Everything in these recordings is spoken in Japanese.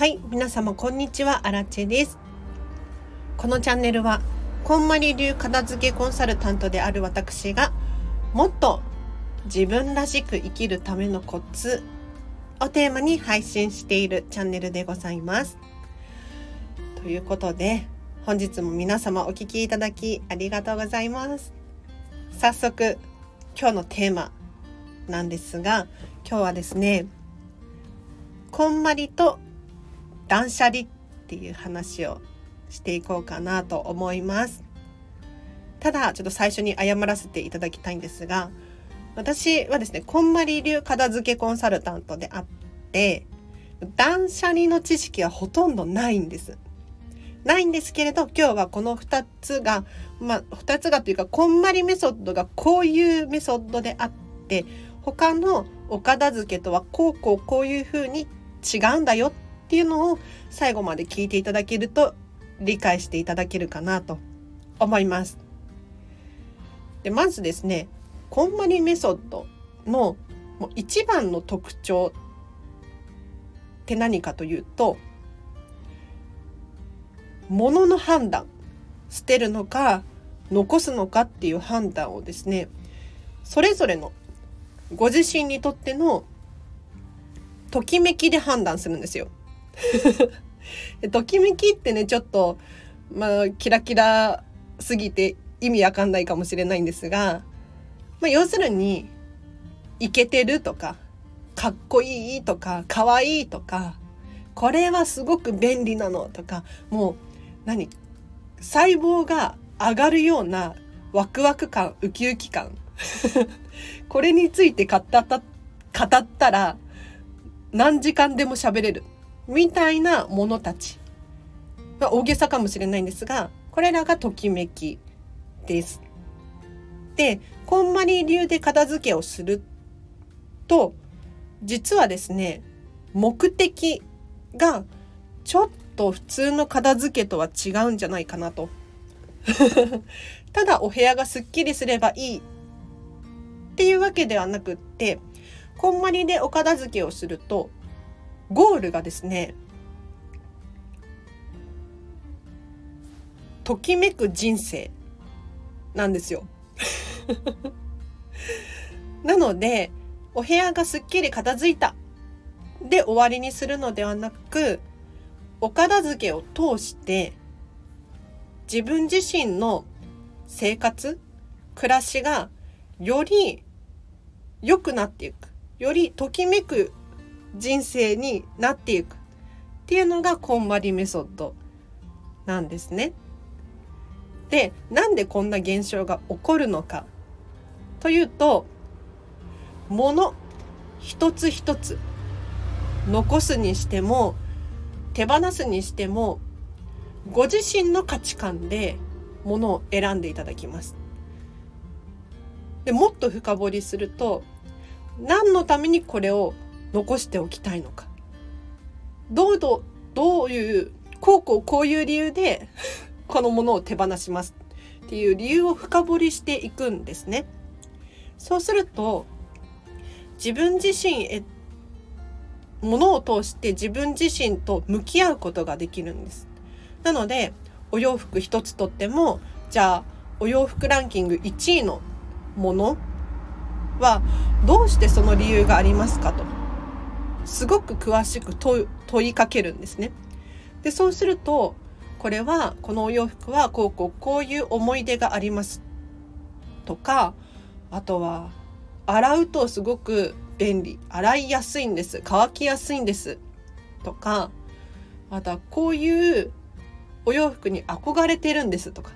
はい皆様こんにちはアラチェです。このチャンネルはこんまり流片付けコンサルタントである私がもっと自分らしく生きるためのコツをテーマに配信しているチャンネルでございます。ということで本日も皆様お聴きいただきありがとうございます。早速今日のテーマなんですが今日はですねこんまりと断捨離っていう話をしていこうかなと思います。ただちょっと最初に謝らせていただきたいんですが私はですねこんまり流片付けコンサルタントであって断捨離の知識はほとんどないんです。ないんですけれど今日はこの2つがまあ2つがというかこんまりメソッドがこういうメソッドであって他のお片付けとはこうこうこういうふうに違うんだよっっていうのを最後まで聞いていただけると理解していただけるかなと思います。でまずですねこんまりメソッドの一番の特徴って何かというと物の判断捨てるのか残すのかっていう判断をですねそれぞれのご自身にとってのときめきで判断するんですよ。ときめきってねちょっとまあキラキラすぎて意味わかんないかもしれないんですが、まあ、要するにイケてるとかかっこいいとかかわいいとかこれはすごく便利なのとかもう何細胞が上がるようなワクワク感ウキウキ感 これについて語った語ったら何時間でも喋れる。みたいなものたち。まあ、大げさかもしれないんですが、これらがときめきです。で、こんまり流で片付けをすると、実はですね、目的がちょっと普通の片付けとは違うんじゃないかなと。ただお部屋がすっきりすればいいっていうわけではなくって、こんまりでお片付けをするとゴールがですねときめく人生なんですよ。なのでお部屋がすっきり片付いたで終わりにするのではなくお片付けを通して自分自身の生活暮らしがより良くなっていくよりときめく人生になっていくっていうのがこんまりメソッドなんですね。でなんでこんな現象が起こるのかというと物一つ一つ残すにしても手放すにしてもご自身の価値観で物を選んでいただきます。でもっと深掘りすると何のためにこれを残しておきたいのかどうどどういうこうこうこういう理由で このものを手放しますっていう理由を深掘りしていくんですね。そうすると自分自身へものを通して自分自身と向き合うことができるんです。なのでお洋服一つとってもじゃあお洋服ランキング1位のものはどうしてその理由がありますかと。すごく詳しく問いかけるんですね。でそうするとこれはこのお洋服はこうこうこういう思い出があります。とかあとは洗うとすごく便利。洗いやすいんです。乾きやすいんです。とかまたこういうお洋服に憧れてるんです。とか、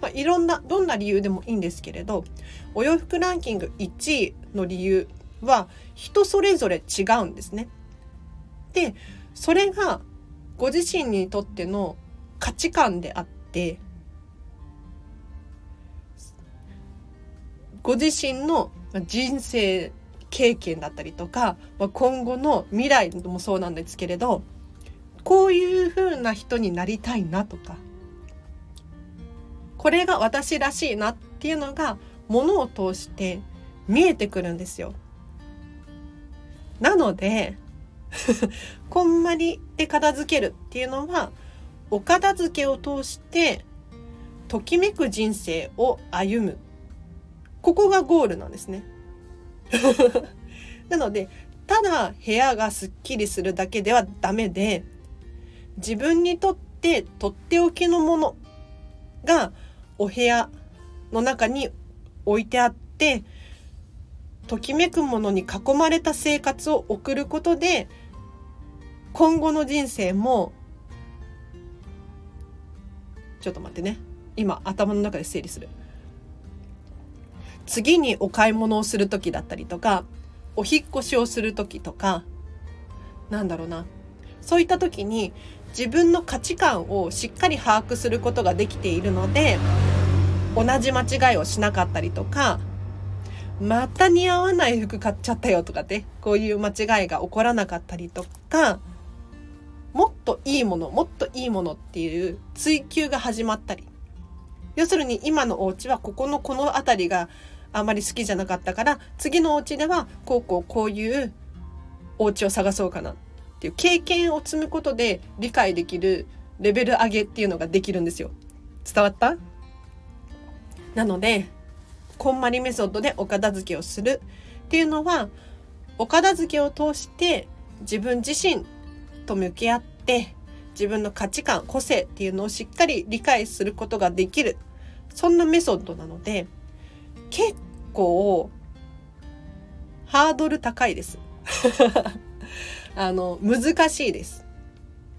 まあ、いろんなどんな理由でもいいんですけれどお洋服ランキング1位の理由は人それぞれ違うんですね。でそれがご自身にとっての価値観であってご自身の人生経験だったりとか今後の未来もそうなんですけれどこういう風な人になりたいなとかこれが私らしいなっていうのがものを通して見えてくるんですよ。なので こんまりで片付けるっていうのはお片付けを通してときめく人生を歩む。ここがゴールなんですね。なのでただ部屋がすっきりするだけではダメで自分にとってとっておきのものがお部屋の中に置いてあってときめくものに囲まれた生活を送ることで今後の人生もちょっと待ってね。今頭の中で整理する。次にお買い物をする時だったりとかお引越しをする時とかなんだろうな。そういった時に自分の価値観をしっかり把握することができているので同じ間違いをしなかったりとかまた似合わない服買っちゃったよとかってこういう間違いが起こらなかったりとかもっといいものもっといいものっていう追求が始まったり要するに今のお家はここのこの辺りがあまり好きじゃなかったから次のお家ではこうこうこういうお家を探そうかなっていう経験を積むことで理解できるレベル上げっていうのができるんですよ。伝わった？なのでこんまりメソッドでお片付けをするっていうのはお片付けを通して自分自身と向き合って自分の価値観個性っていうのをしっかり理解することができる。そんなメソッドなので結構ハードル高いです。あの難しいです。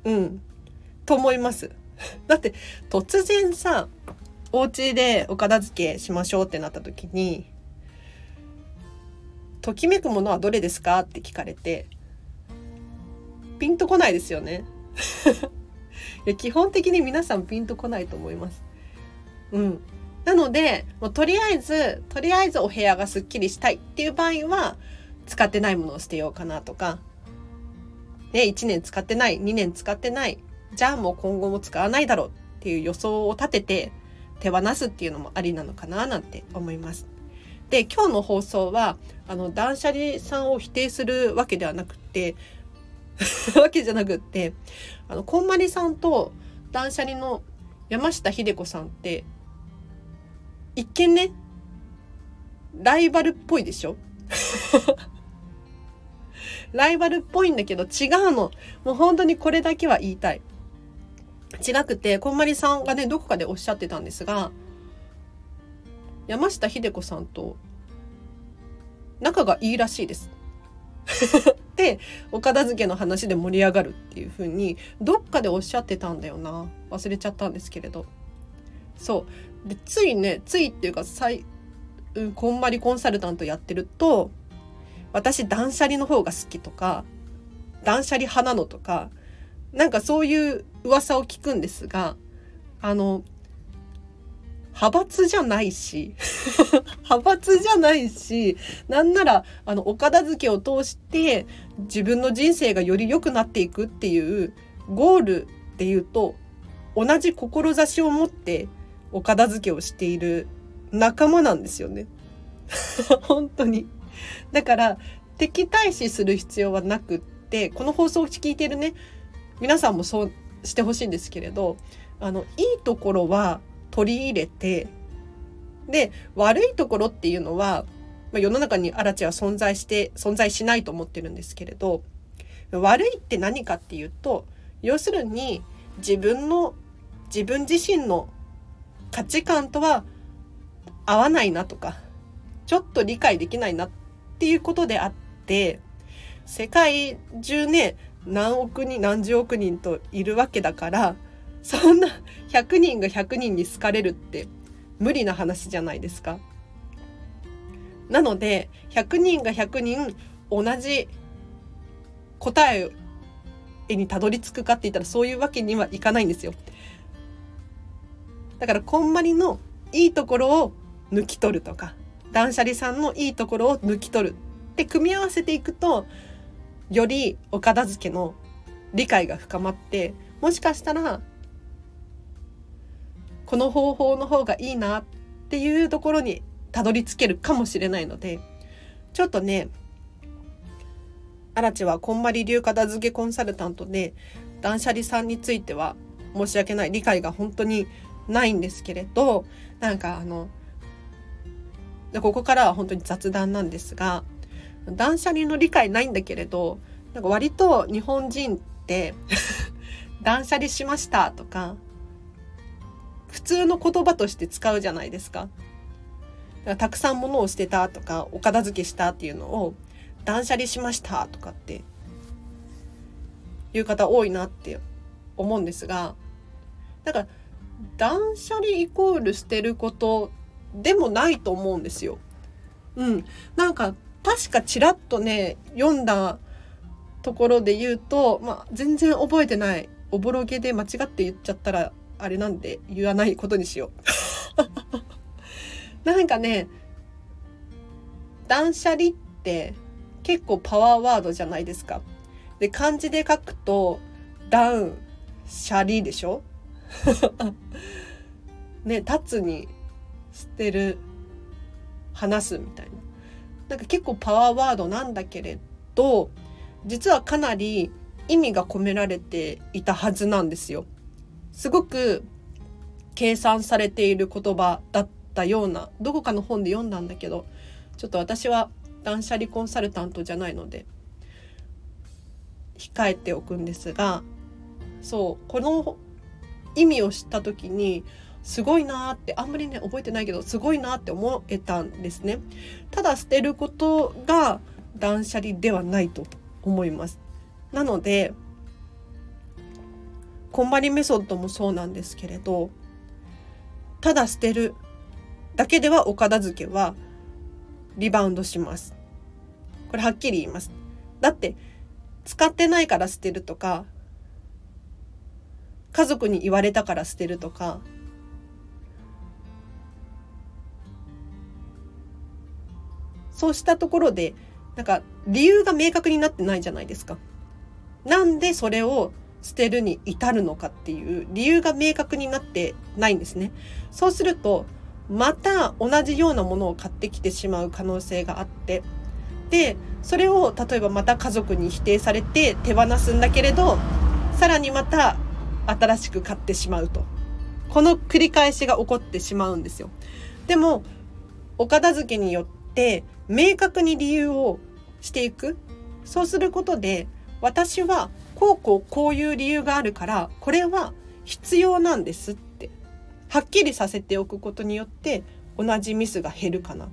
うん。と思います。だって突然さお家でお片付けしましょうってなった時に「ときめくものはどれですか?」って聞かれてピンとこないですよね いや基本的に皆さんピンとこないと思います。うん。なので、もうとりあえず、とりあえずお部屋がすっきりしたいっていう場合は、使ってないものを捨てようかなとか、ね、1年使ってない、2年使ってない、じゃあもう今後も使わないだろうっていう予想を立てて手放すっていうのもありなのかななんて思います。で、今日の放送は、あの、断捨離さんを否定するわけではなくて、わけじゃなくってあのこんまりさんと断捨離の山下秀子さんって一見ねライバルっぽいでしょ？ライバルっぽいんだけど違うの。もう本当にこれだけは言いたい。違くてこんまりさんがねどこかでおっしゃってたんですが山下秀子さんと仲がいいらしいです。でお片付けの話で盛り上がるっていう風にどっかでおっしゃってたんだよな。忘れちゃったんですけれど。そう。でついねついっていうか最、うん、こんまりコンサルタントやってると私断捨離の方が好きとか断捨離派なのとかなんかそういう噂を聞くんですがあの派閥じゃないし 派閥じゃないしなんならあのお片付けを通して自分の人生がより良くなっていくっていうゴールで言うと同じ志を持ってお片付けをしている仲間なんですよね。本当に。だから敵対視する必要はなくってこの放送を聞いてるね皆さんもそうしてほしいんですけれどあのいいところは取り入れてで悪いところっていうのは、まあ、世の中にアラチは存在して存在しないと思ってるんですけれど悪いって何かっていうと要するに自分の自分自身の価値観とは合わないなとかちょっと理解できないなっていうことであって世界中ね何億人何十億人といるわけだからそんな100人が100人に好かれるって無理な話じゃないですか。なので100人が100人同じ答えにたどり着くかって言ったらそういうわけにはいかないんですよ。だからこんまりのいいところを抜き取るとか断捨離さんのいいところを抜き取るって組み合わせていくとよりお片付けの理解が深まってもしかしたらこの方法の方がいいなっていうところにたどり着けるかもしれないのでちょっとね荒地はこんまり流片付けコンサルタントで断捨離さんについては申し訳ない理解が本当にないんですけれどなんかあのここからは本当に雑談なんですが断捨離の理解ないんだけれどなんか割と日本人って 断捨離しましたとか普通の言葉として使うじゃないですか。だからたくさん物を捨てたとかお片付けしたっていうのを断捨離しましたとかっていう方多いなって思うんですがだから断捨離イコール捨てることでもないと思うんですよ。うん、なんか確かちらっとね読んだところで言うと、まあ、全然覚えてないおぼろげで間違って言っちゃったらあれなんで言わないことにしよう。なんかね断捨離って結構パワーワードじゃないですか。で漢字で書くとダウンシャリでしょ？ね立つに捨てる話すみたいなんか結構パワーワードなんだけれど実はかなり意味が込められていたはずなんですよ。すごく計算されている言葉だったようなどこかの本で読んだんだけどちょっと私は断捨離コンサルタントじゃないので控えておくんですがそうこの意味を知った時にすごいなってあんまりね覚えてないけどすごいなって思えたんですね。ただ捨てることが断捨離ではないと思います。なのでこんまりメソッドもそうなんですけれどただ捨てるだけではお片付けはリバウンドします。これはっきり言います。だって使ってないから捨てるとか家族に言われたから捨てるとかそうしたところでなんか理由が明確になってないじゃないですか。なんでそれを捨てるに至るのかっていう理由が明確になってないんですね。そうするとまた同じようなものを買ってきてしまう可能性があってでそれを例えばまた家族に否定されて手放すんだけれどさらにまた新しく買ってしまうとこの繰り返しが起こってしまうんですよ。でもお片付けによって明確に理由をしていくそうすることで私はこうこうこういう理由があるからこれは必要なんですってはっきりさせておくことによって同じミスが減るかな。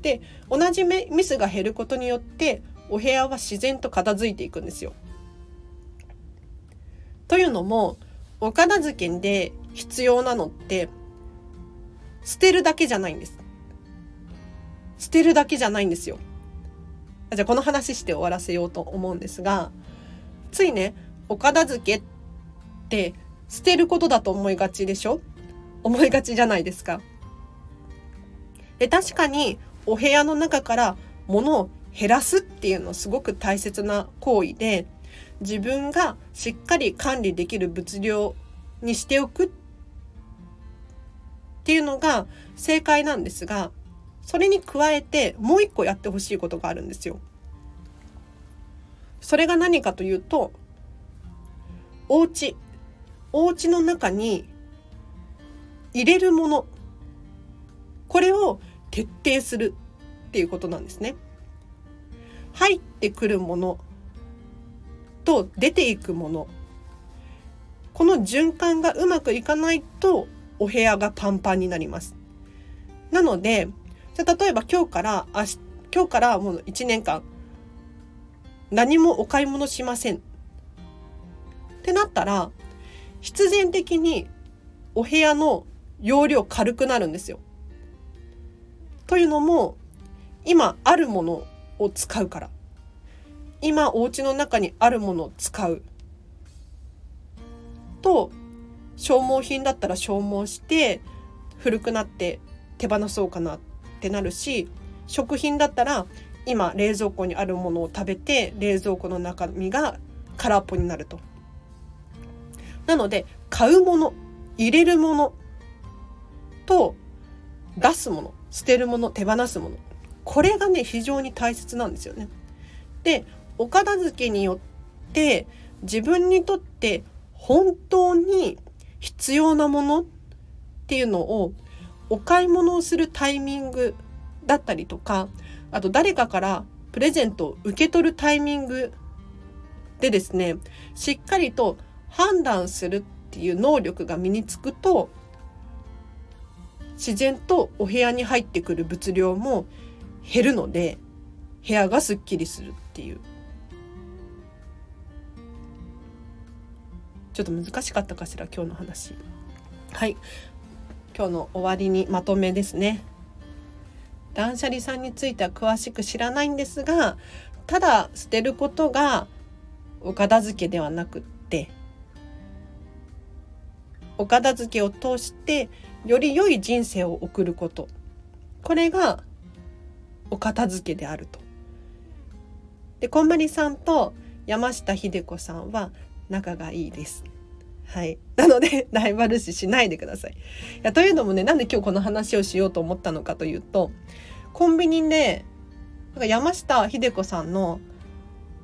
で同じミスが減ることによってお部屋は自然と片付いていくんですよ。というのもお片付けで必要なのって捨てるだけじゃないんです。捨てるだけじゃないんですよ。じゃあこの話して終わらせようと思うんですが、ついね、お片付けって捨てることだと思いがちでしょ？思いがちじゃないですか。で、確かにお部屋の中から物を減らすっていうのすごく大切な行為で、自分がしっかり管理できる物量にしておくっていうのが正解なんですが、それに加えてもう一個やってほしいことがあるんですよ。それが何かというとお家お家の中に入れるものこれを徹底するっていうことなんですね。入ってくるものと出ていくものこの循環がうまくいかないとお部屋がパンパンになります。なのでじゃ例えば今日から明日今日からもう1年間何もお買い物しません。ってなったら必然的にお部屋の容量軽くなるんですよ。というのも今あるものを使うから。今お家の中にあるものを使う。と消耗品だったら消耗して古くなって手放そうかなってってなるし食品だったら今冷蔵庫にあるものを食べて冷蔵庫の中身が空っぽになると。なので買うもの入れるものと出すもの捨てるもの手放すものこれがね非常に大切なんですよね。でお片付けによって自分にとって本当に必要なものっていうのをお買い物をするタイミングだったりとかあと誰かからプレゼントを受け取るタイミングでですねしっかりと判断するっていう能力が身につくと自然とお部屋に入ってくる物量も減るので部屋がすっきりするっていう。ちょっと難しかったかしら今日の話。はい。今日の終わりにまとめですね断捨離さんについては詳しく知らないんですがただ捨てることがお片付けではなくってお片付けを通してより良い人生を送ることこれがお片付けであると。でこんまりさんと山下秀子さんは仲がいいです。はい、なのでライバル視しないでください。いやというのもねなんで今日この話をしようと思ったのかというとコンビニでなんか山下秀子さんの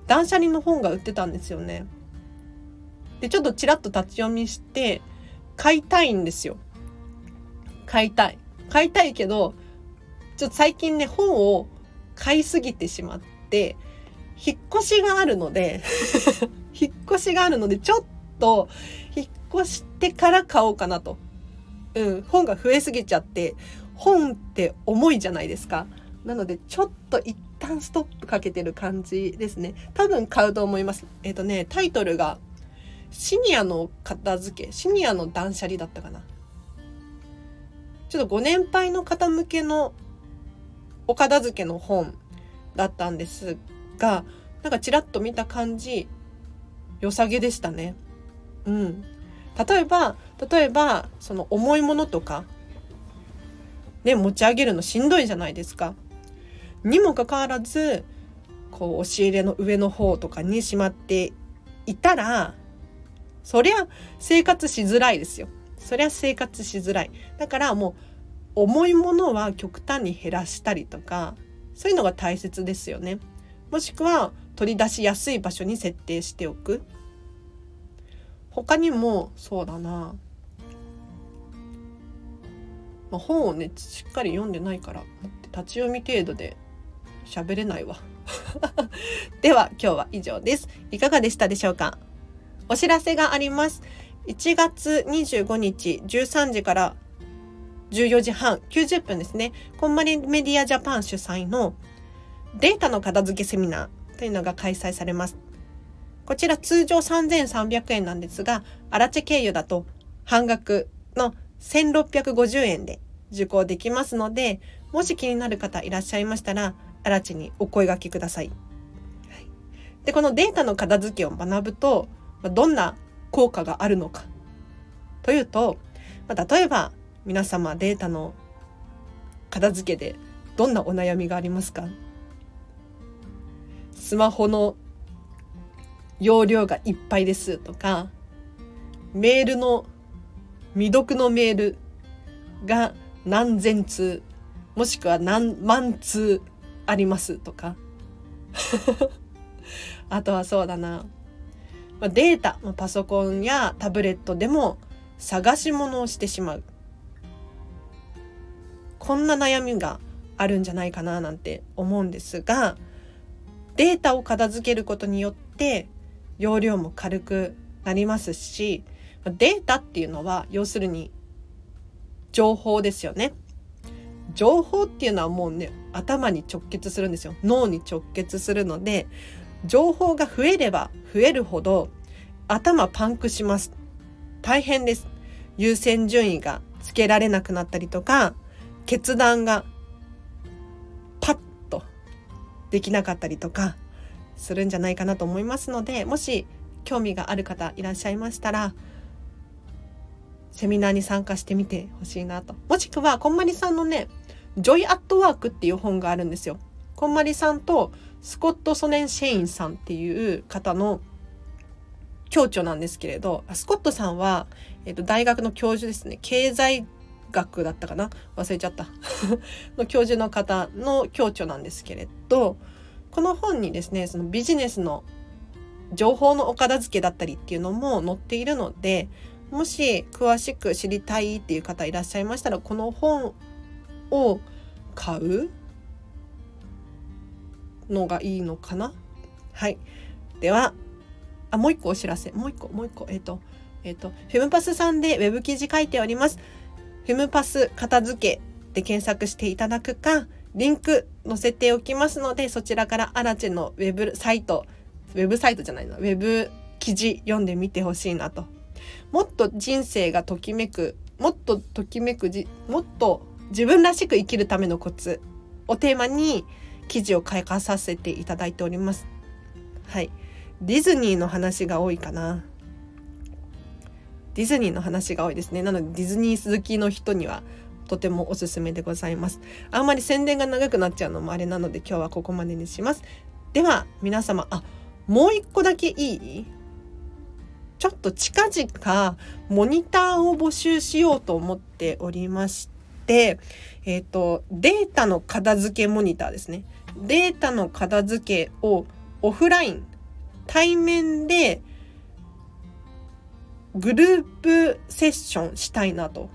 断捨離の本が売ってたんですよね。でちょっとちらっと立ち読みして買いたいんですよ。買いたい。買いたいけどちょっと最近ね本を買いすぎてしまって引っ越しがあるので 引っ越しがあるのでちょっと引っ越してから買おうかなと。うん、本が増えすぎちゃって本って重いじゃないですか。なのでちょっと一旦ストップかけてる感じですね。多分買うと思います。えっ、ー、とね、タイトルがシニアの片付け、シニアの断捨離だったかな。ちょっとご年配の方向けのお片付けの本だったんですが、なんかちらっと見た感じ、良さげでしたね。うん。例えば、例えば、その重いものとか、ね、持ち上げるのしんどいじゃないですか。にもかかわらず、こう、押し入れの上の方とかにしまっていたら、そりゃ生活しづらいですよ。そりゃ生活しづらい。だからもう、重いものは極端に減らしたりとか、そういうのが大切ですよね。もしくは、取り出しやすい場所に設定しておく。他にもそうだな、まあ、本をねしっかり読んでないから立ち読み程度で喋れないわ。では今日は以上です。いかがでしたでしょうか？お知らせがあります。1月25日13時から14時半90分ですね。こんまりメディアジャパン主催のデータの片付けセミナーというのが開催されます。こちら通常3300円なんですが、アラチェ経由だと半額の1650円で受講できますので、もし気になる方いらっしゃいましたら、アラチにお声掛けください。で、このデータの片付けを学ぶと、どんな効果があるのか。というと、例えば皆様データの片付けでどんなお悩みがありますか？スマホの容量がいっぱいですとか、メールの未読のメールが何千通、もしくは何万通ありますとか。あとはそうだな。データ、パソコンやタブレットでも探し物をしてしまう。こんな悩みがあるんじゃないかななんて思うんですが、データを片付けることによって容量も軽くなりますしデータっていうのは要するに情報ですよね。情報っていうのはもうね頭に直結するんですよ。脳に直結するので情報が増えれば増えるほど頭パンクします。大変です。優先順位がつけられなくなったりとか決断がパッとできなかったりとかするんじゃないかなと思いますのでもし興味がある方いらっしゃいましたらセミナーに参加してみてほしいなと。もしくはこんまりさんのね「ジョイ・アット・ワーク」っていう本があるんですよ。こんまりさんとスコット・ソネンシェインさんっていう方の共著なんですけれどスコットさんは、えー、と大学の教授ですね。経済学だったかな？忘れちゃった。の教授の方の教著なんですけれどこの本にですねそのビジネスの情報のお片付けだったりっていうのも載っているのでもし詳しく知りたいっていう方いらっしゃいましたらこの本を買うのがいいのかな？はい。ではあもう一個お知らせ。もう一個もう一個。えっ、ー、とえっ、ー、とフェムパスさんでウェブ記事書いております。フェムパス片付けで検索していただくかリンク載せておきますのでそちらからアラチェのウェブサイトウェブサイトじゃないなウェブ記事読んでみてほしいなともっと人生がときめくもっとときめくじもっと自分らしく生きるためのコツをテーマに記事を書かさせていただいております。はい。ディズニーの話が多いかな。ディズニーの話が多いですね。なのでディズニー好きの人にはとてもおすすめでございます。あんまり宣伝が長くなっちゃうのもあれなので今日はここまでにします。では皆様、あ、もう一個だけいい？ちょっと近々モニターを募集しようと思っておりまして、えっ、ー、と、データの片付けモニターですね。データの片付けをオフライン、対面でグループセッションしたいなと。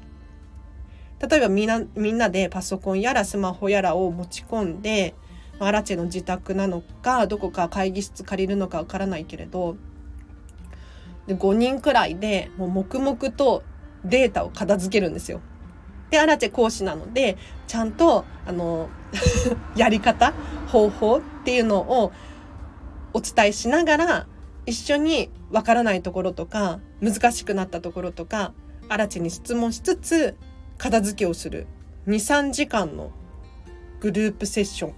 例えばみんな、みんなでパソコンやらスマホやらを持ち込んで、アラチェの自宅なのか、どこか会議室借りるのかわからないけれど、で5人くらいでもう黙々とデータを片付けるんですよ。で、アラチェ講師なので、ちゃんと、あの、やり方、方法っていうのをお伝えしながら、一緒にわからないところとか、難しくなったところとか、アラチェに質問しつつ、片付けをする2、3時間のグループセッション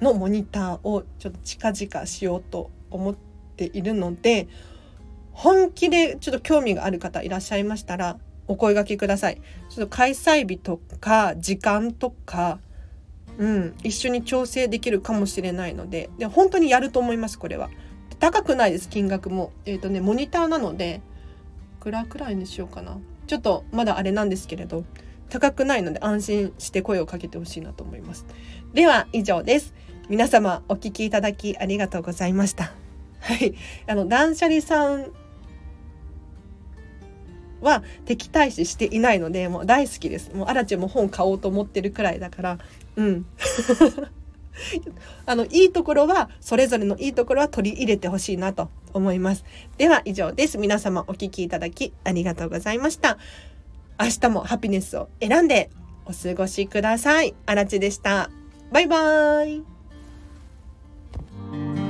のモニターをちょっと近々しようと思っているので、本気でちょっと興味がある方いらっしゃいましたら、お声がけください。ちょっと開催日とか時間とか、うん、一緒に調整できるかもしれないので、で本当にやると思います、これは。高くないです、金額も。えっ、ー、とね、モニターなので、いくらくらいにしようかな。ちょっとまだあれなんですけれど、高くないので安心して声をかけてほしいなと思います。では、以上です。皆様お聴きいただきありがとうございました。はい。あの、断捨離さんは敵対視していないのでもう大好きですもうアラチェも本買おうと思ってるくらいだからうん あの、いいところは、それぞれのいいところは取り入れてほしいなと思います。では以上です。皆様お聴きいただきありがとうございました。明日もハピネスを選んでお過ごしください。あらちでした。バイバーイ。